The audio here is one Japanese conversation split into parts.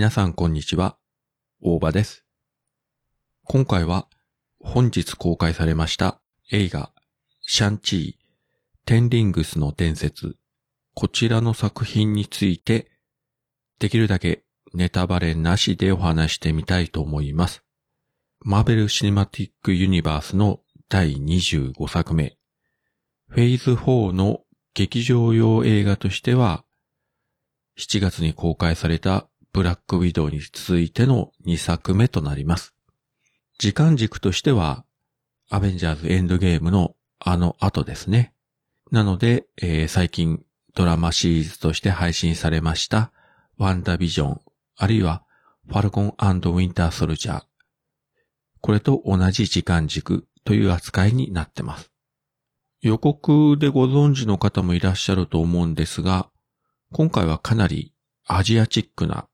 皆さんこんにちは。大場です。今回は本日公開されました映画シャンチー、テンリングスの伝説、こちらの作品についてできるだけネタバレなしでお話してみたいと思います。マーベル・シネマティック・ユニバースの第25作目、フェイズ4の劇場用映画としては、7月に公開されたブラックウィドウに続いての2作目となります。時間軸としては、アベンジャーズエンドゲームのあの後ですね。なので、えー、最近ドラマシリーズとして配信されましたワンダビジョン、あるいはファルコンウィンターソルジャー。これと同じ時間軸という扱いになってます。予告でご存知の方もいらっしゃると思うんですが、今回はかなりアジアチックな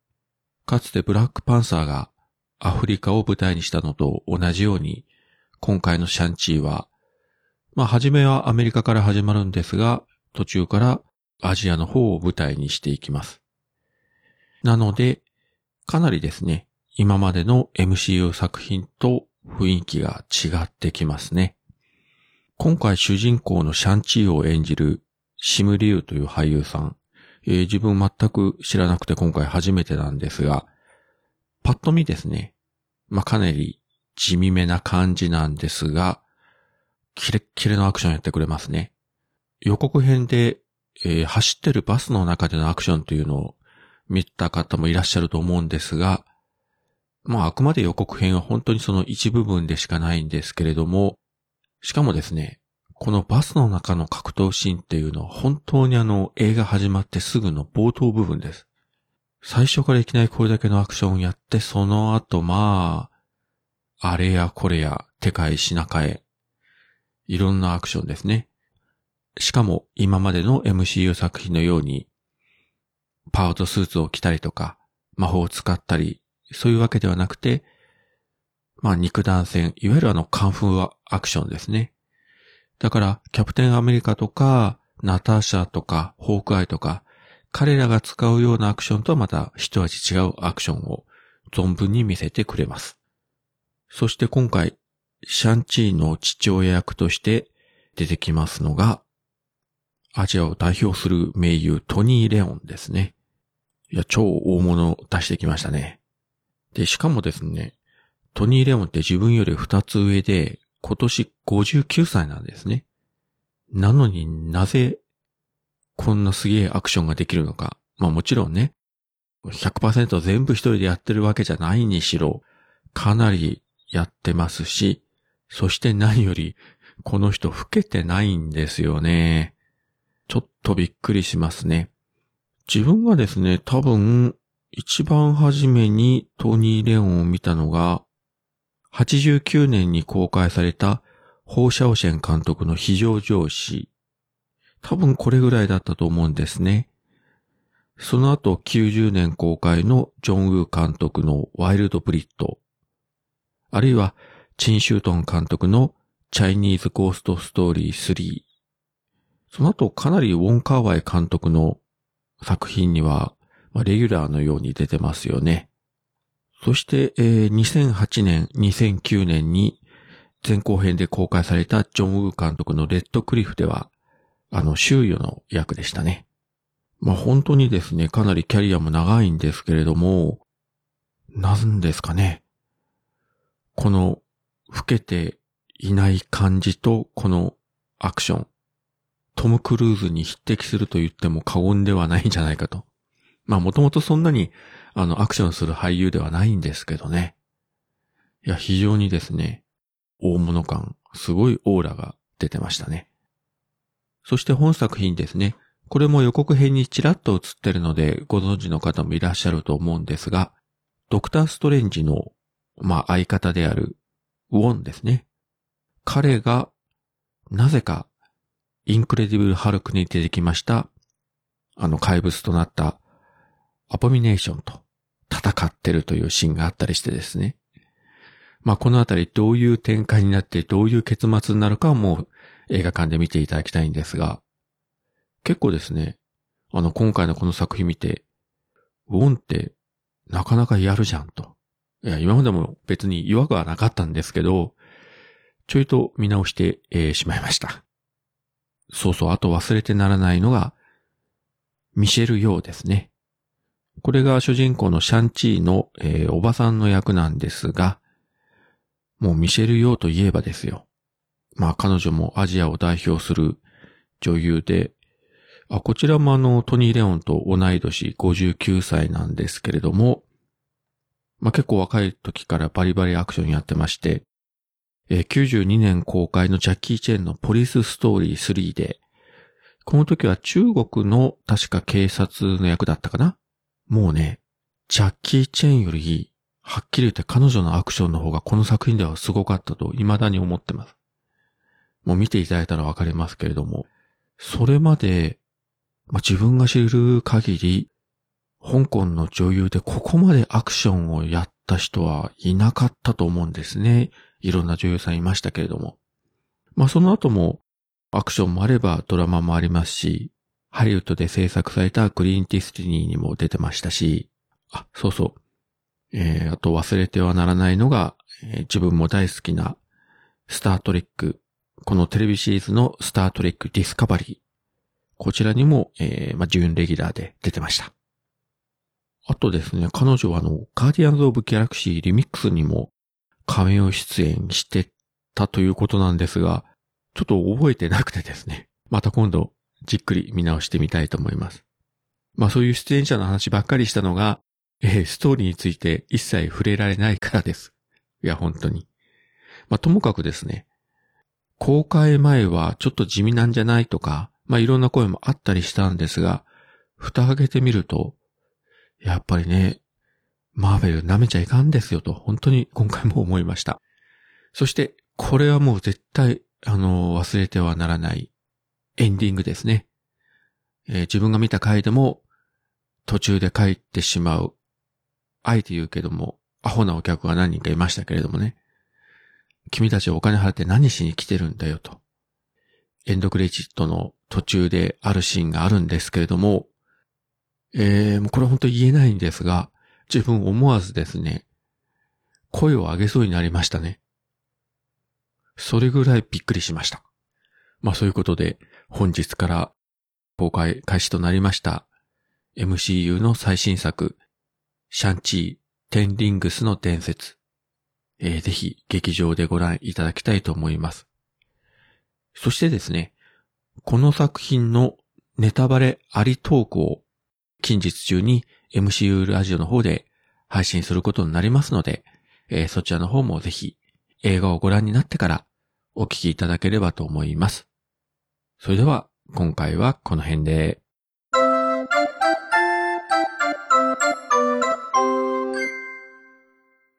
かつてブラックパンサーがアフリカを舞台にしたのと同じように、今回のシャンチーは、まあ、初めはアメリカから始まるんですが、途中からアジアの方を舞台にしていきます。なので、かなりですね、今までの MCU 作品と雰囲気が違ってきますね。今回主人公のシャンチーを演じるシムリュウという俳優さん。えー、自分全く知らなくて今回初めてなんですが、パッと見ですね、まあ、かなり地味めな感じなんですが、キレッキレのアクションやってくれますね。予告編で、えー、走ってるバスの中でのアクションというのを見た方もいらっしゃると思うんですが、まああくまで予告編は本当にその一部分でしかないんですけれども、しかもですね、このバスの中の格闘シーンっていうのは本当にあの映画始まってすぐの冒頭部分です。最初からいきなりこれだけのアクションをやって、その後まあ、あれやこれや、手替え品替え、いろんなアクションですね。しかも今までの MCU 作品のように、パウトスーツを着たりとか、魔法を使ったり、そういうわけではなくて、まあ肉弾戦、いわゆるあのカンフーアクションですね。だから、キャプテンアメリカとか、ナターシャとか、ホークアイとか、彼らが使うようなアクションとはまた一味違うアクションを存分に見せてくれます。そして今回、シャンチーの父親役として出てきますのが、アジアを代表する名優トニー・レオンですね。いや、超大物を出してきましたね。で、しかもですね、トニー・レオンって自分より二つ上で、今年59歳なんですね。なのになぜこんなすげえアクションができるのか。まあもちろんね、100%全部一人でやってるわけじゃないにしろ、かなりやってますし、そして何より、この人老けてないんですよね。ちょっとびっくりしますね。自分がですね、多分、一番初めにトニー・レオンを見たのが、89年に公開された放射オシェン監督の非常上司。多分これぐらいだったと思うんですね。その後90年公開のジョン・ウー監督のワイルド・ブリッド。あるいはチン・シュートン監督のチャイニーズ・ゴースト・ストーリー3。その後かなりウォン・カーワイ監督の作品には、まあ、レギュラーのように出てますよね。そして、えー、2008年、2009年に前後編で公開されたジョン・ウー監督のレッドクリフでは、あの、周囲の役でしたね。まあ本当にですね、かなりキャリアも長いんですけれども、なんですかね。この、老けていない感じと、このアクション。トム・クルーズに匹敵すると言っても過言ではないんじゃないかと。まあもともとそんなにあの、アクションする俳優ではないんですけどね。いや、非常にですね、大物感、すごいオーラが出てましたね。そして本作品ですね。これも予告編にちらっと映ってるのでご存知の方もいらっしゃると思うんですが、ドクターストレンジの、まあ、相方であるウォンですね。彼が、なぜか、インクレディブル・ハルクに出てきました、あの怪物となったアボミネーションと戦ってるというシーンがあったりしてですね。まあこのあたりどういう展開になってどういう結末になるかはもう映画館で見ていただきたいんですが、結構ですね、あの今回のこの作品見て、ウォンってなかなかやるじゃんと。いや、今までも別に違和感はなかったんですけど、ちょいと見直して、えー、しまいました。そうそう、あと忘れてならないのが、ミシェル・ヨーですね。これが主人公のシャンチーの、えー、おばさんの役なんですが、もうミシェル・ヨーといえばですよ。まあ彼女もアジアを代表する女優で、あ、こちらもあの、トニー・レオンと同い年59歳なんですけれども、まあ結構若い時からバリバリアクションやってまして、えー、92年公開のジャッキー・チェンのポリスストーリー3で、この時は中国の確か警察の役だったかな？もうね、ジャッキー・チェンより、はっきり言って彼女のアクションの方がこの作品ではすごかったと未だに思ってます。もう見ていただいたらわかりますけれども、それまで、まあ、自分が知る限り、香港の女優でここまでアクションをやった人はいなかったと思うんですね。いろんな女優さんいましたけれども。まあその後もアクションもあればドラマもありますし、ハリウッドで制作されたグリーン・デスティニーにも出てましたし、あ、そうそう。えー、あと忘れてはならないのが、えー、自分も大好きなスタートレック、このテレビシリーズのスタートレックディスカバリー。こちらにも、えー、まあ、準レギュラーで出てました。あとですね、彼女はあの、ガーディアンズ・オブ・ギャラクシーリミックスにもカメオ出演してたということなんですが、ちょっと覚えてなくてですね。また今度、じっくり見直してみたいと思います。まあそういう出演者の話ばっかりしたのが、えー、ストーリーについて一切触れられないからです。いや、本当に。まあともかくですね、公開前はちょっと地味なんじゃないとか、まあいろんな声もあったりしたんですが、蓋開けてみると、やっぱりね、マーベル舐めちゃいかんですよと、本当に今回も思いました。そして、これはもう絶対、あの、忘れてはならないエンディングですね。えー、自分が見た回でも、途中で帰ってしまう。あえて言うけども、アホなお客が何人かいましたけれどもね。君たちお金払って何しに来てるんだよと。エンドクレジットの途中であるシーンがあるんですけれども、えー、もうこれ本当言えないんですが、自分思わずですね、声を上げそうになりましたね。それぐらいびっくりしました。まあそういうことで、本日から公開開始となりました MCU の最新作、シャンチー・テンリングスの伝説。えー、ぜひ劇場でご覧いただきたいと思います。そしてですね、この作品のネタバレありトークを近日中に MCU ラジオの方で配信することになりますので、えー、そちらの方もぜひ映画をご覧になってからお聞きいただければと思います。それでは今回はこの辺で。